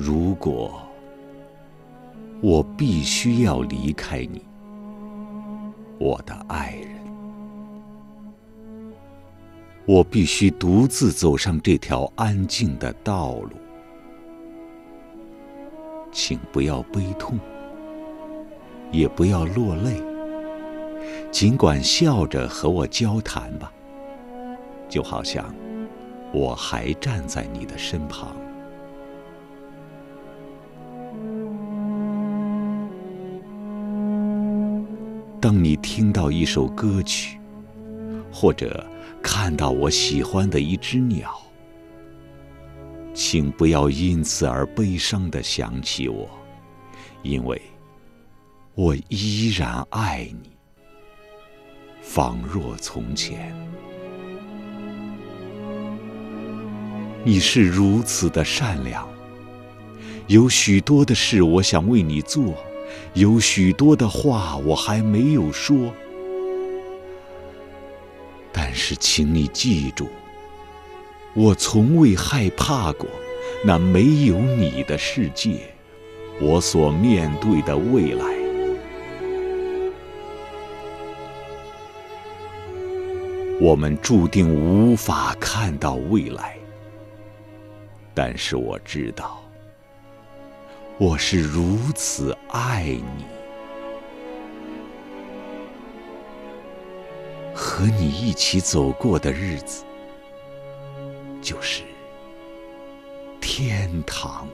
如果我必须要离开你，我的爱人，我必须独自走上这条安静的道路，请不要悲痛，也不要落泪，尽管笑着和我交谈吧，就好像我还站在你的身旁。当你听到一首歌曲，或者看到我喜欢的一只鸟，请不要因此而悲伤的想起我，因为我依然爱你，仿若从前。你是如此的善良，有许多的事我想为你做。有许多的话我还没有说，但是请你记住，我从未害怕过那没有你的世界，我所面对的未来。我们注定无法看到未来，但是我知道。我是如此爱你，和你一起走过的日子，就是天堂。